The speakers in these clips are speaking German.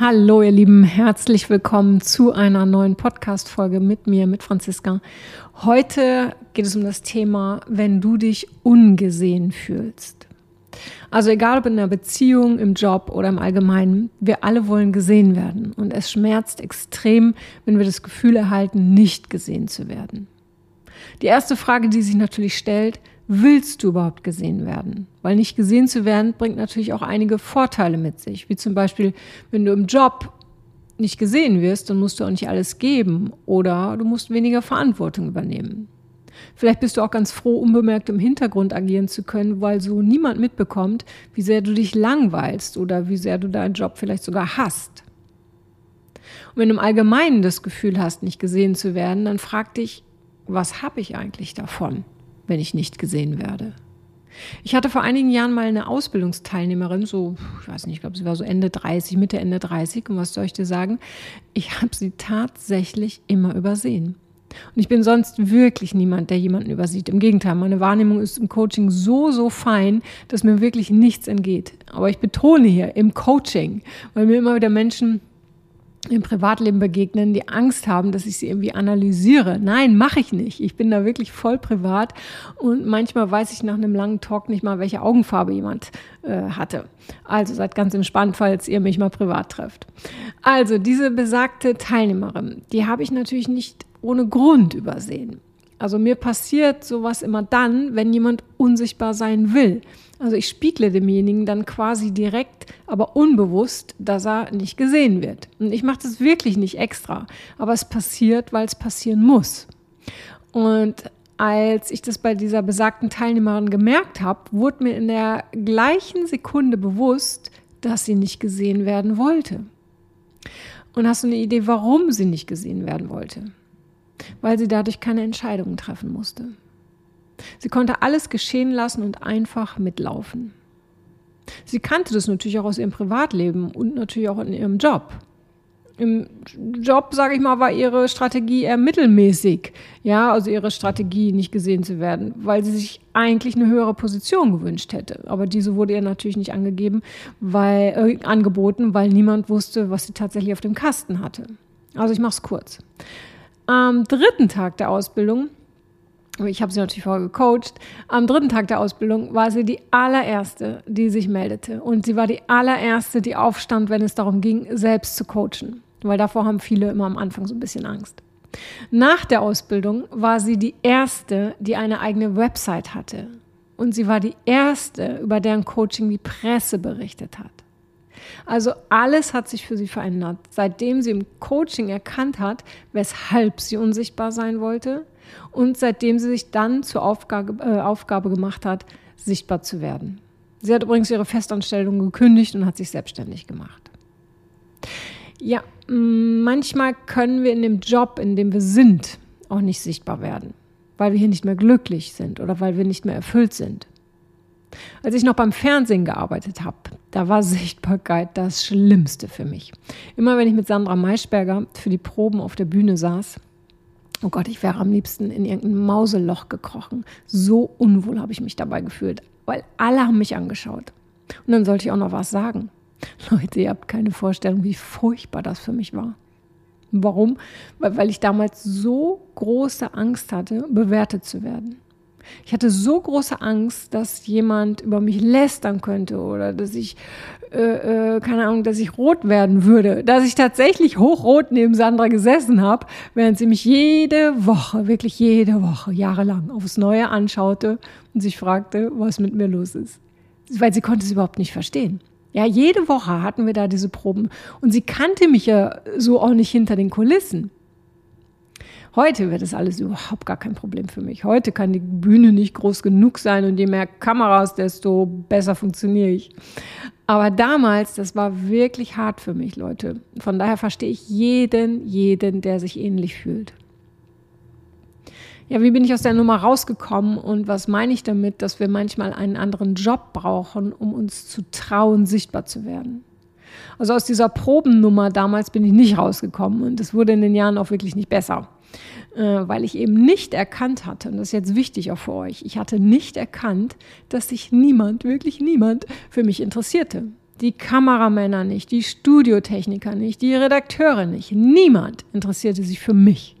Hallo ihr Lieben, herzlich willkommen zu einer neuen Podcast-Folge mit mir, mit Franziska. Heute geht es um das Thema, wenn du dich ungesehen fühlst. Also egal ob in einer Beziehung, im Job oder im Allgemeinen, wir alle wollen gesehen werden. Und es schmerzt extrem, wenn wir das Gefühl erhalten, nicht gesehen zu werden. Die erste Frage, die sich natürlich stellt, willst du überhaupt gesehen werden? Weil nicht gesehen zu werden bringt natürlich auch einige Vorteile mit sich, wie zum Beispiel, wenn du im Job nicht gesehen wirst, dann musst du auch nicht alles geben oder du musst weniger Verantwortung übernehmen. Vielleicht bist du auch ganz froh, unbemerkt im Hintergrund agieren zu können, weil so niemand mitbekommt, wie sehr du dich langweilst oder wie sehr du deinen Job vielleicht sogar hast. Und wenn du im Allgemeinen das Gefühl hast, nicht gesehen zu werden, dann frag dich, was habe ich eigentlich davon? Wenn ich nicht gesehen werde. Ich hatte vor einigen Jahren mal eine Ausbildungsteilnehmerin, so, ich weiß nicht, ich glaube, sie war so Ende 30, Mitte, Ende 30. Und was soll ich dir sagen? Ich habe sie tatsächlich immer übersehen. Und ich bin sonst wirklich niemand, der jemanden übersieht. Im Gegenteil, meine Wahrnehmung ist im Coaching so, so fein, dass mir wirklich nichts entgeht. Aber ich betone hier im Coaching, weil mir immer wieder Menschen im Privatleben begegnen, die Angst haben, dass ich sie irgendwie analysiere. Nein, mache ich nicht. Ich bin da wirklich voll privat und manchmal weiß ich nach einem langen Talk nicht mal, welche Augenfarbe jemand äh, hatte. Also seid ganz entspannt, falls ihr mich mal privat trefft. Also diese besagte Teilnehmerin, die habe ich natürlich nicht ohne Grund übersehen. Also mir passiert sowas immer dann, wenn jemand unsichtbar sein will. Also ich spiegle demjenigen dann quasi direkt, aber unbewusst, dass er nicht gesehen wird. Und ich mache das wirklich nicht extra, aber es passiert, weil es passieren muss. Und als ich das bei dieser besagten Teilnehmerin gemerkt habe, wurde mir in der gleichen Sekunde bewusst, dass sie nicht gesehen werden wollte. Und hast du eine Idee, warum sie nicht gesehen werden wollte? Weil sie dadurch keine Entscheidungen treffen musste. Sie konnte alles geschehen lassen und einfach mitlaufen. Sie kannte das natürlich auch aus ihrem Privatleben und natürlich auch in ihrem Job. Im Job, sage ich mal, war ihre Strategie eher mittelmäßig. Ja, also ihre Strategie, nicht gesehen zu werden, weil sie sich eigentlich eine höhere Position gewünscht hätte. Aber diese wurde ihr natürlich nicht angegeben, weil, äh, angeboten, weil niemand wusste, was sie tatsächlich auf dem Kasten hatte. Also ich mache es kurz. Am dritten Tag der Ausbildung ich habe sie natürlich vorher gecoacht. Am dritten Tag der Ausbildung war sie die allererste, die sich meldete. Und sie war die allererste, die aufstand, wenn es darum ging, selbst zu coachen. Weil davor haben viele immer am Anfang so ein bisschen Angst. Nach der Ausbildung war sie die erste, die eine eigene Website hatte. Und sie war die erste, über deren Coaching die Presse berichtet hat. Also alles hat sich für sie verändert, seitdem sie im Coaching erkannt hat, weshalb sie unsichtbar sein wollte und seitdem sie sich dann zur Aufgabe, äh, Aufgabe gemacht hat, sichtbar zu werden. Sie hat übrigens ihre Festanstellung gekündigt und hat sich selbstständig gemacht. Ja, manchmal können wir in dem Job, in dem wir sind, auch nicht sichtbar werden, weil wir hier nicht mehr glücklich sind oder weil wir nicht mehr erfüllt sind. Als ich noch beim Fernsehen gearbeitet habe, da war Sichtbarkeit das Schlimmste für mich. Immer wenn ich mit Sandra Maischberger für die Proben auf der Bühne saß, Oh Gott, ich wäre am liebsten in irgendein Mauseloch gekrochen. So unwohl habe ich mich dabei gefühlt, weil alle haben mich angeschaut. Und dann sollte ich auch noch was sagen. Leute, ihr habt keine Vorstellung, wie furchtbar das für mich war. Warum? Weil, weil ich damals so große Angst hatte, bewertet zu werden. Ich hatte so große Angst, dass jemand über mich lästern könnte oder dass ich, äh, äh, keine Ahnung, dass ich rot werden würde. Dass ich tatsächlich hochrot neben Sandra gesessen habe, während sie mich jede Woche, wirklich jede Woche, jahrelang aufs Neue anschaute und sich fragte, was mit mir los ist. Weil sie konnte es überhaupt nicht verstehen. Ja, jede Woche hatten wir da diese Proben und sie kannte mich ja so auch nicht hinter den Kulissen. Heute wird das alles überhaupt gar kein Problem für mich. Heute kann die Bühne nicht groß genug sein und je mehr Kameras, desto besser funktioniere ich. Aber damals, das war wirklich hart für mich, Leute. Von daher verstehe ich jeden, jeden, der sich ähnlich fühlt. Ja, wie bin ich aus der Nummer rausgekommen und was meine ich damit, dass wir manchmal einen anderen Job brauchen, um uns zu trauen, sichtbar zu werden? Also aus dieser Probennummer damals bin ich nicht rausgekommen und es wurde in den Jahren auch wirklich nicht besser. Äh, weil ich eben nicht erkannt hatte, und das ist jetzt wichtig auch für euch, ich hatte nicht erkannt, dass sich niemand, wirklich niemand für mich interessierte. die Kameramänner nicht, die Studiotechniker nicht, die Redakteure nicht. Niemand interessierte sich für mich.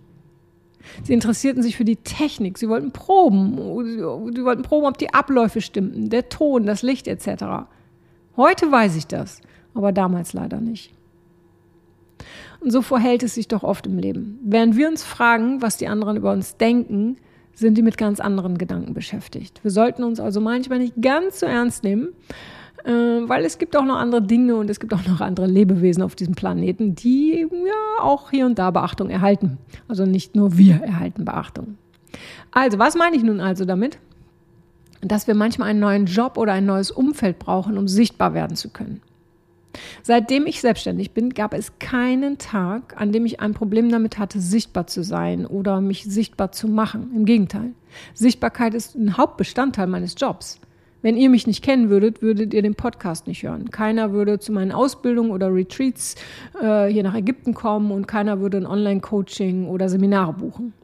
Sie interessierten sich für die Technik. Sie wollten proben. Sie wollten proben, ob die Abläufe stimmten, der Ton, das Licht etc. Heute weiß ich das, aber damals leider nicht. Und so verhält es sich doch oft im Leben. Während wir uns fragen, was die anderen über uns denken, sind die mit ganz anderen Gedanken beschäftigt. Wir sollten uns also manchmal nicht ganz so ernst nehmen, äh, weil es gibt auch noch andere Dinge und es gibt auch noch andere Lebewesen auf diesem Planeten, die ja auch hier und da Beachtung erhalten. Also nicht nur wir erhalten Beachtung. Also, was meine ich nun also damit? Dass wir manchmal einen neuen Job oder ein neues Umfeld brauchen, um sichtbar werden zu können. Seitdem ich selbstständig bin, gab es keinen Tag, an dem ich ein Problem damit hatte, sichtbar zu sein oder mich sichtbar zu machen. Im Gegenteil. Sichtbarkeit ist ein Hauptbestandteil meines Jobs. Wenn ihr mich nicht kennen würdet, würdet ihr den Podcast nicht hören. Keiner würde zu meinen Ausbildungen oder Retreats äh, hier nach Ägypten kommen und keiner würde ein Online-Coaching oder Seminare buchen.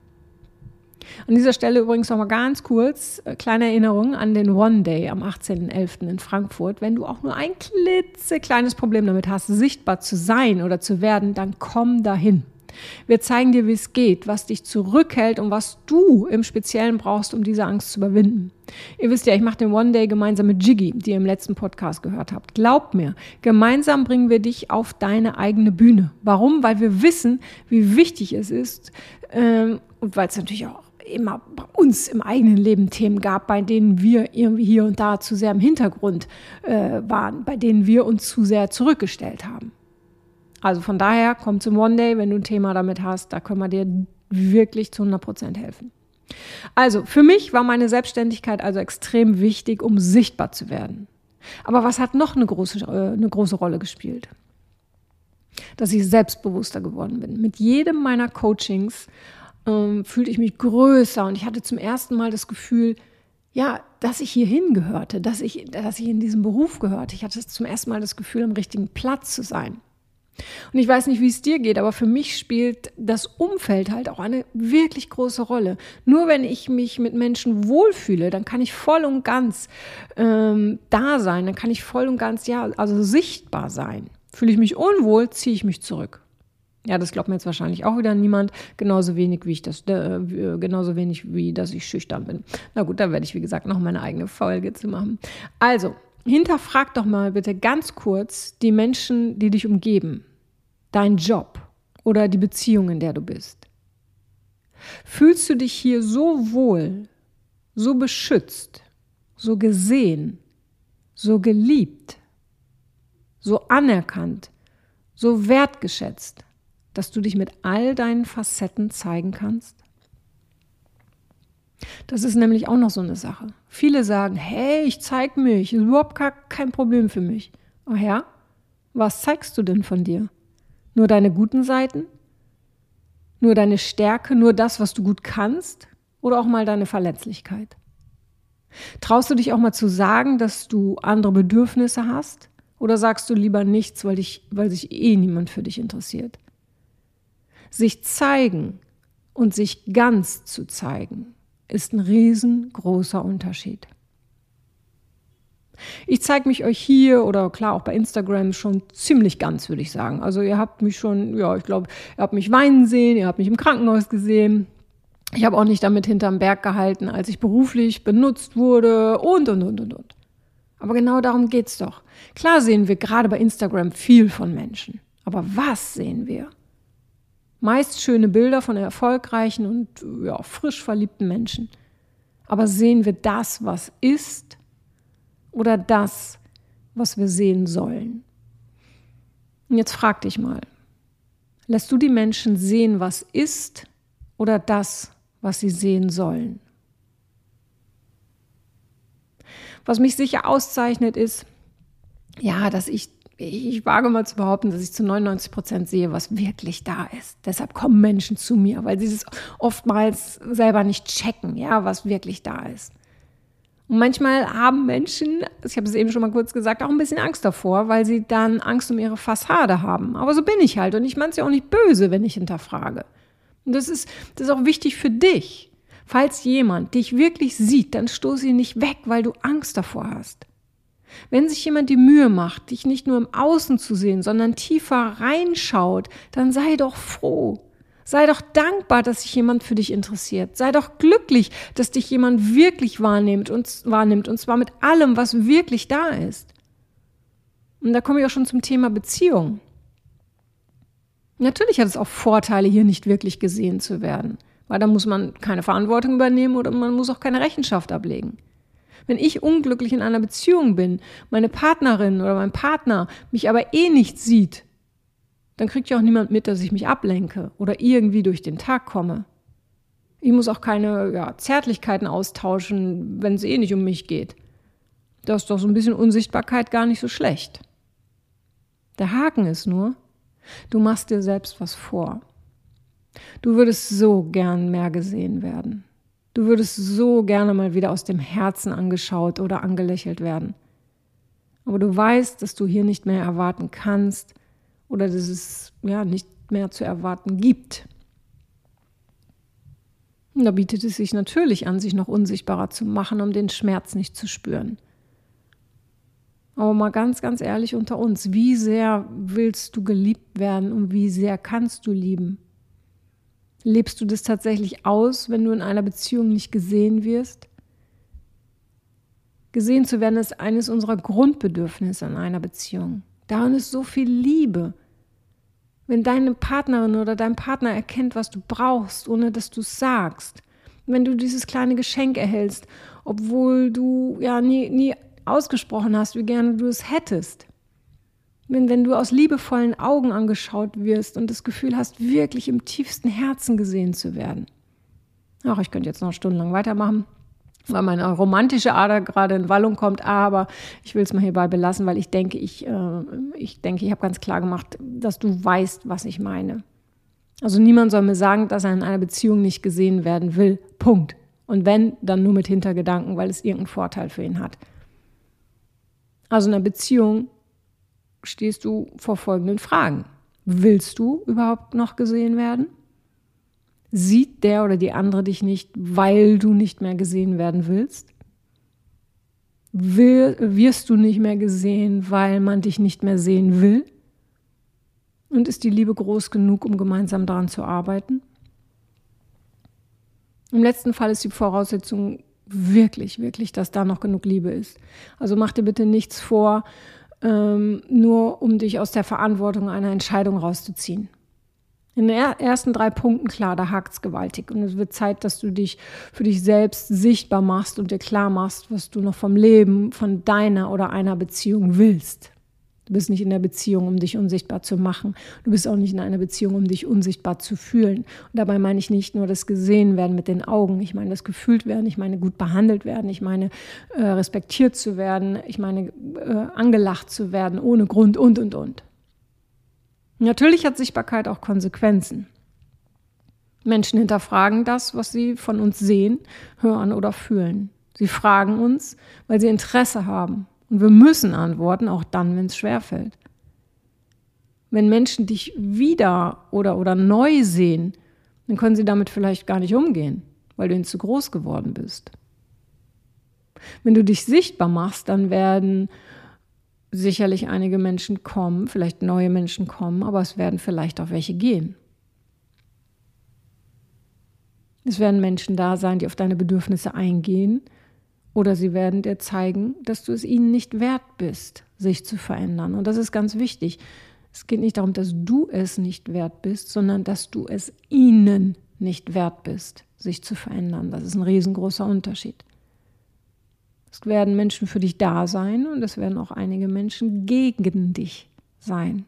An dieser Stelle übrigens noch mal ganz kurz, äh, kleine Erinnerung an den One Day am 18.11. in Frankfurt. Wenn du auch nur ein klitzekleines Problem damit hast, sichtbar zu sein oder zu werden, dann komm dahin. Wir zeigen dir, wie es geht, was dich zurückhält und was du im Speziellen brauchst, um diese Angst zu überwinden. Ihr wisst ja, ich mache den One Day gemeinsam mit Jiggy, die ihr im letzten Podcast gehört habt. Glaubt mir, gemeinsam bringen wir dich auf deine eigene Bühne. Warum? Weil wir wissen, wie wichtig es ist ähm, und weil es natürlich auch immer bei uns im eigenen Leben Themen gab, bei denen wir irgendwie hier und da zu sehr im Hintergrund äh, waren, bei denen wir uns zu sehr zurückgestellt haben. Also von daher komm zum One Day, wenn du ein Thema damit hast, da können wir dir wirklich zu 100 Prozent helfen. Also für mich war meine Selbstständigkeit also extrem wichtig, um sichtbar zu werden. Aber was hat noch eine große, äh, eine große Rolle gespielt? Dass ich selbstbewusster geworden bin. Mit jedem meiner Coachings ähm, fühlte ich mich größer und ich hatte zum ersten Mal das Gefühl, ja, dass ich hier hingehörte, dass ich, dass ich in diesem Beruf gehörte. Ich hatte zum ersten Mal das Gefühl, am richtigen Platz zu sein. Und ich weiß nicht, wie es dir geht, aber für mich spielt das Umfeld halt auch eine wirklich große Rolle. Nur wenn ich mich mit Menschen wohlfühle, dann kann ich voll und ganz ähm, da sein, dann kann ich voll und ganz, ja, also sichtbar sein. Fühle ich mich unwohl, ziehe ich mich zurück. Ja, das glaubt mir jetzt wahrscheinlich auch wieder niemand. Genauso wenig wie ich das, äh, genauso wenig wie dass ich schüchtern bin. Na gut, da werde ich, wie gesagt, noch meine eigene Folge zu machen. Also, hinterfrag doch mal bitte ganz kurz die Menschen, die dich umgeben, dein Job oder die Beziehung, in der du bist. Fühlst du dich hier so wohl, so beschützt, so gesehen, so geliebt, so anerkannt, so wertgeschätzt? Dass du dich mit all deinen Facetten zeigen kannst? Das ist nämlich auch noch so eine Sache. Viele sagen, hey, ich zeig mich, ist überhaupt kein Problem für mich. Ach ja? Was zeigst du denn von dir? Nur deine guten Seiten? Nur deine Stärke, nur das, was du gut kannst? Oder auch mal deine Verletzlichkeit? Traust du dich auch mal zu sagen, dass du andere Bedürfnisse hast? Oder sagst du lieber nichts, weil, dich, weil sich eh niemand für dich interessiert? Sich zeigen und sich ganz zu zeigen, ist ein riesengroßer Unterschied. Ich zeige mich euch hier oder klar auch bei Instagram schon ziemlich ganz, würde ich sagen. Also ihr habt mich schon, ja, ich glaube, ihr habt mich weinen sehen, ihr habt mich im Krankenhaus gesehen. Ich habe auch nicht damit hinterm Berg gehalten, als ich beruflich benutzt wurde und, und, und, und, und. Aber genau darum geht es doch. Klar sehen wir gerade bei Instagram viel von Menschen. Aber was sehen wir? Meist schöne Bilder von erfolgreichen und ja, frisch verliebten Menschen. Aber sehen wir das, was ist, oder das, was wir sehen sollen? Und jetzt frag dich mal, lässt du die Menschen sehen, was ist, oder das, was sie sehen sollen? Was mich sicher auszeichnet, ist, ja, dass ich ich wage mal zu behaupten, dass ich zu 99 Prozent sehe, was wirklich da ist. Deshalb kommen Menschen zu mir, weil sie es oftmals selber nicht checken, ja, was wirklich da ist. Und manchmal haben Menschen, ich habe es eben schon mal kurz gesagt, auch ein bisschen Angst davor, weil sie dann Angst um ihre Fassade haben. Aber so bin ich halt und ich meine es ja auch nicht böse, wenn ich hinterfrage. Und das ist, das ist auch wichtig für dich. Falls jemand dich wirklich sieht, dann stoß ihn nicht weg, weil du Angst davor hast. Wenn sich jemand die Mühe macht, dich nicht nur im Außen zu sehen, sondern tiefer reinschaut, dann sei doch froh. Sei doch dankbar, dass sich jemand für dich interessiert. Sei doch glücklich, dass dich jemand wirklich wahrnimmt und, wahrnimmt, und zwar mit allem, was wirklich da ist. Und da komme ich auch schon zum Thema Beziehung. Natürlich hat es auch Vorteile, hier nicht wirklich gesehen zu werden, weil da muss man keine Verantwortung übernehmen oder man muss auch keine Rechenschaft ablegen. Wenn ich unglücklich in einer Beziehung bin, meine Partnerin oder mein Partner mich aber eh nicht sieht, dann kriegt ja auch niemand mit, dass ich mich ablenke oder irgendwie durch den Tag komme. Ich muss auch keine ja, Zärtlichkeiten austauschen, wenn es eh nicht um mich geht. Da ist doch so ein bisschen Unsichtbarkeit gar nicht so schlecht. Der Haken ist nur, du machst dir selbst was vor. Du würdest so gern mehr gesehen werden. Du würdest so gerne mal wieder aus dem Herzen angeschaut oder angelächelt werden. Aber du weißt, dass du hier nicht mehr erwarten kannst oder dass es ja nicht mehr zu erwarten gibt. Und da bietet es sich natürlich an, sich noch unsichtbarer zu machen, um den Schmerz nicht zu spüren. Aber mal ganz, ganz ehrlich unter uns, wie sehr willst du geliebt werden und wie sehr kannst du lieben? Lebst du das tatsächlich aus, wenn du in einer Beziehung nicht gesehen wirst? Gesehen zu werden ist eines unserer Grundbedürfnisse in einer Beziehung. Darin ist so viel Liebe. Wenn deine Partnerin oder dein Partner erkennt, was du brauchst, ohne dass du es sagst. Wenn du dieses kleine Geschenk erhältst, obwohl du ja nie, nie ausgesprochen hast, wie gerne du es hättest. Wenn, wenn du aus liebevollen Augen angeschaut wirst und das Gefühl hast, wirklich im tiefsten Herzen gesehen zu werden. Ach, ich könnte jetzt noch stundenlang weitermachen, weil meine romantische Ader gerade in Wallung kommt, aber ich will es mal hierbei belassen, weil ich denke, ich, äh, ich denke, ich habe ganz klar gemacht, dass du weißt, was ich meine. Also niemand soll mir sagen, dass er in einer Beziehung nicht gesehen werden will. Punkt. Und wenn, dann nur mit Hintergedanken, weil es irgendeinen Vorteil für ihn hat. Also in einer Beziehung stehst du vor folgenden Fragen. Willst du überhaupt noch gesehen werden? Sieht der oder die andere dich nicht, weil du nicht mehr gesehen werden willst? wirst du nicht mehr gesehen, weil man dich nicht mehr sehen will? Und ist die Liebe groß genug, um gemeinsam daran zu arbeiten? Im letzten Fall ist die Voraussetzung wirklich, wirklich, dass da noch genug Liebe ist. Also mach dir bitte nichts vor, ähm, nur um dich aus der Verantwortung einer Entscheidung rauszuziehen. In den ersten drei Punkten, klar, da hakt es gewaltig. Und es wird Zeit, dass du dich für dich selbst sichtbar machst und dir klar machst, was du noch vom Leben, von deiner oder einer Beziehung willst. Du bist nicht in der Beziehung, um dich unsichtbar zu machen. Du bist auch nicht in einer Beziehung, um dich unsichtbar zu fühlen. Und dabei meine ich nicht nur das gesehen werden mit den Augen. Ich meine das gefühlt werden. Ich meine gut behandelt werden. Ich meine äh, respektiert zu werden. Ich meine äh, angelacht zu werden ohne Grund und, und, und. Natürlich hat Sichtbarkeit auch Konsequenzen. Menschen hinterfragen das, was sie von uns sehen, hören oder fühlen. Sie fragen uns, weil sie Interesse haben und wir müssen antworten, auch dann, wenn es schwerfällt. Wenn Menschen dich wieder oder, oder neu sehen, dann können sie damit vielleicht gar nicht umgehen, weil du ihnen zu groß geworden bist. Wenn du dich sichtbar machst, dann werden sicherlich einige Menschen kommen, vielleicht neue Menschen kommen, aber es werden vielleicht auch welche gehen. Es werden Menschen da sein, die auf deine Bedürfnisse eingehen oder sie werden dir zeigen, dass du es ihnen nicht wert bist, sich zu verändern. Und das ist ganz wichtig. Es geht nicht darum, dass du es nicht wert bist, sondern dass du es ihnen nicht wert bist, sich zu verändern. Das ist ein riesengroßer Unterschied. Es werden Menschen für dich da sein und es werden auch einige Menschen gegen dich sein.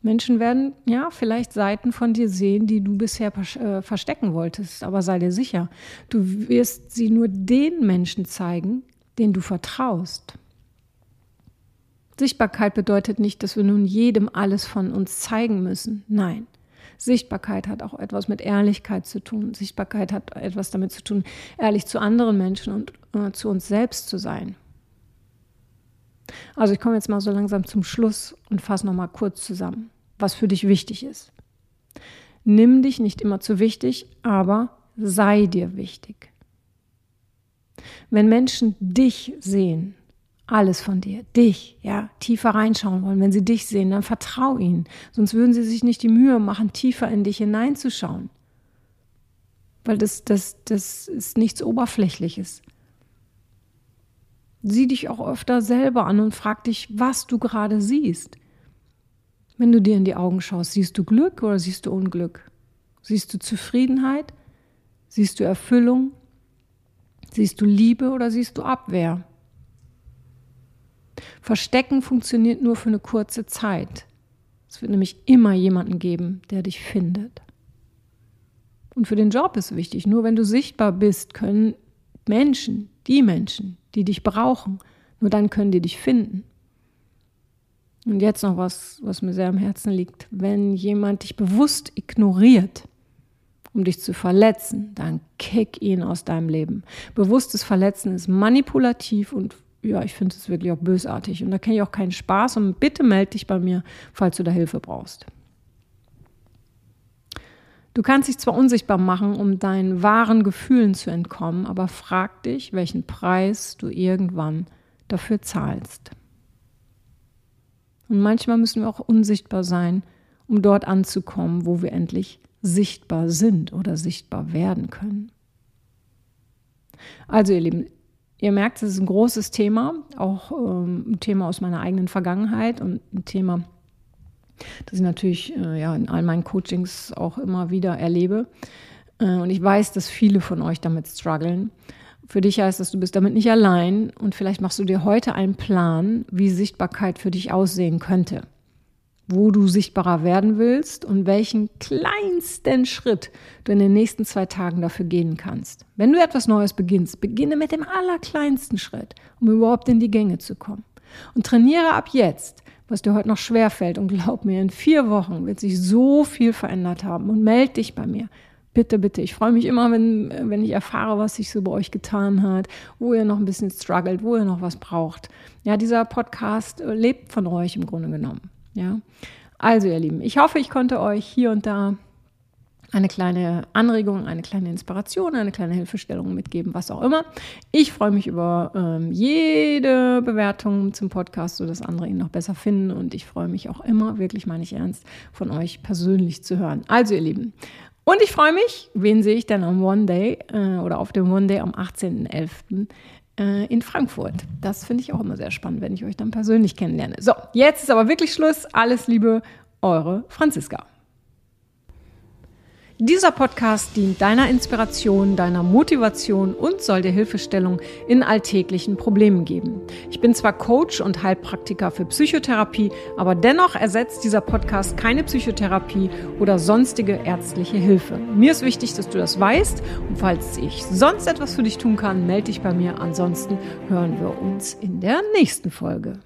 Menschen werden ja vielleicht Seiten von dir sehen, die du bisher äh, verstecken wolltest, aber sei dir sicher, du wirst sie nur den Menschen zeigen, denen du vertraust. Sichtbarkeit bedeutet nicht, dass wir nun jedem alles von uns zeigen müssen. Nein. Sichtbarkeit hat auch etwas mit Ehrlichkeit zu tun. Sichtbarkeit hat etwas damit zu tun, ehrlich zu anderen Menschen und äh, zu uns selbst zu sein. Also ich komme jetzt mal so langsam zum Schluss und fasse noch mal kurz zusammen, was für dich wichtig ist. Nimm dich nicht immer zu wichtig, aber sei dir wichtig. Wenn Menschen dich sehen, alles von dir, dich, ja, tiefer reinschauen wollen, wenn sie dich sehen, dann vertrau ihnen. Sonst würden sie sich nicht die Mühe machen, tiefer in dich hineinzuschauen. Weil das, das, das ist nichts Oberflächliches. Sieh dich auch öfter selber an und frag dich, was du gerade siehst. Wenn du dir in die Augen schaust, siehst du Glück oder siehst du Unglück? Siehst du Zufriedenheit? Siehst du Erfüllung? Siehst du Liebe oder siehst du Abwehr? Verstecken funktioniert nur für eine kurze Zeit. Es wird nämlich immer jemanden geben, der dich findet. Und für den Job ist wichtig, nur wenn du sichtbar bist, können Menschen, die Menschen, die dich brauchen, nur dann können die dich finden. Und jetzt noch was, was mir sehr am Herzen liegt. Wenn jemand dich bewusst ignoriert, um dich zu verletzen, dann kick ihn aus deinem Leben. Bewusstes Verletzen ist manipulativ und ja, ich finde es wirklich auch bösartig. Und da kenne ich auch keinen Spaß. Und bitte melde dich bei mir, falls du da Hilfe brauchst. Du kannst dich zwar unsichtbar machen, um deinen wahren Gefühlen zu entkommen, aber frag dich, welchen Preis du irgendwann dafür zahlst. Und manchmal müssen wir auch unsichtbar sein, um dort anzukommen, wo wir endlich sichtbar sind oder sichtbar werden können. Also ihr Lieben, Ihr merkt, es ist ein großes Thema, auch ähm, ein Thema aus meiner eigenen Vergangenheit und ein Thema, das ich natürlich äh, ja, in all meinen Coachings auch immer wieder erlebe. Äh, und ich weiß, dass viele von euch damit strugglen. Für dich heißt das, du bist damit nicht allein und vielleicht machst du dir heute einen Plan, wie Sichtbarkeit für dich aussehen könnte wo du sichtbarer werden willst und welchen kleinsten Schritt du in den nächsten zwei Tagen dafür gehen kannst. Wenn du etwas Neues beginnst, beginne mit dem allerkleinsten Schritt, um überhaupt in die Gänge zu kommen. Und trainiere ab jetzt, was dir heute noch schwer fällt. Und glaub mir, in vier Wochen wird sich so viel verändert haben. Und melde dich bei mir. Bitte, bitte. Ich freue mich immer, wenn, wenn ich erfahre, was sich so bei euch getan hat, wo ihr noch ein bisschen struggelt, wo ihr noch was braucht. Ja, dieser Podcast lebt von euch im Grunde genommen. Ja, also ihr Lieben, ich hoffe, ich konnte euch hier und da eine kleine Anregung, eine kleine Inspiration, eine kleine Hilfestellung mitgeben, was auch immer. Ich freue mich über ähm, jede Bewertung zum Podcast, sodass andere ihn noch besser finden. Und ich freue mich auch immer, wirklich meine ich ernst, von euch persönlich zu hören. Also ihr Lieben. Und ich freue mich, wen sehe ich denn am One Day äh, oder auf dem One Day am 18.11 äh, in Frankfurt. Das finde ich auch immer sehr spannend, wenn ich euch dann persönlich kennenlerne. So, jetzt ist aber wirklich Schluss. Alles Liebe, eure Franziska. Dieser Podcast dient deiner Inspiration, deiner Motivation und soll dir Hilfestellung in alltäglichen Problemen geben. Ich bin zwar Coach und Heilpraktiker für Psychotherapie, aber dennoch ersetzt dieser Podcast keine Psychotherapie oder sonstige ärztliche Hilfe. Mir ist wichtig, dass du das weißt und falls ich sonst etwas für dich tun kann, melde dich bei mir. Ansonsten hören wir uns in der nächsten Folge.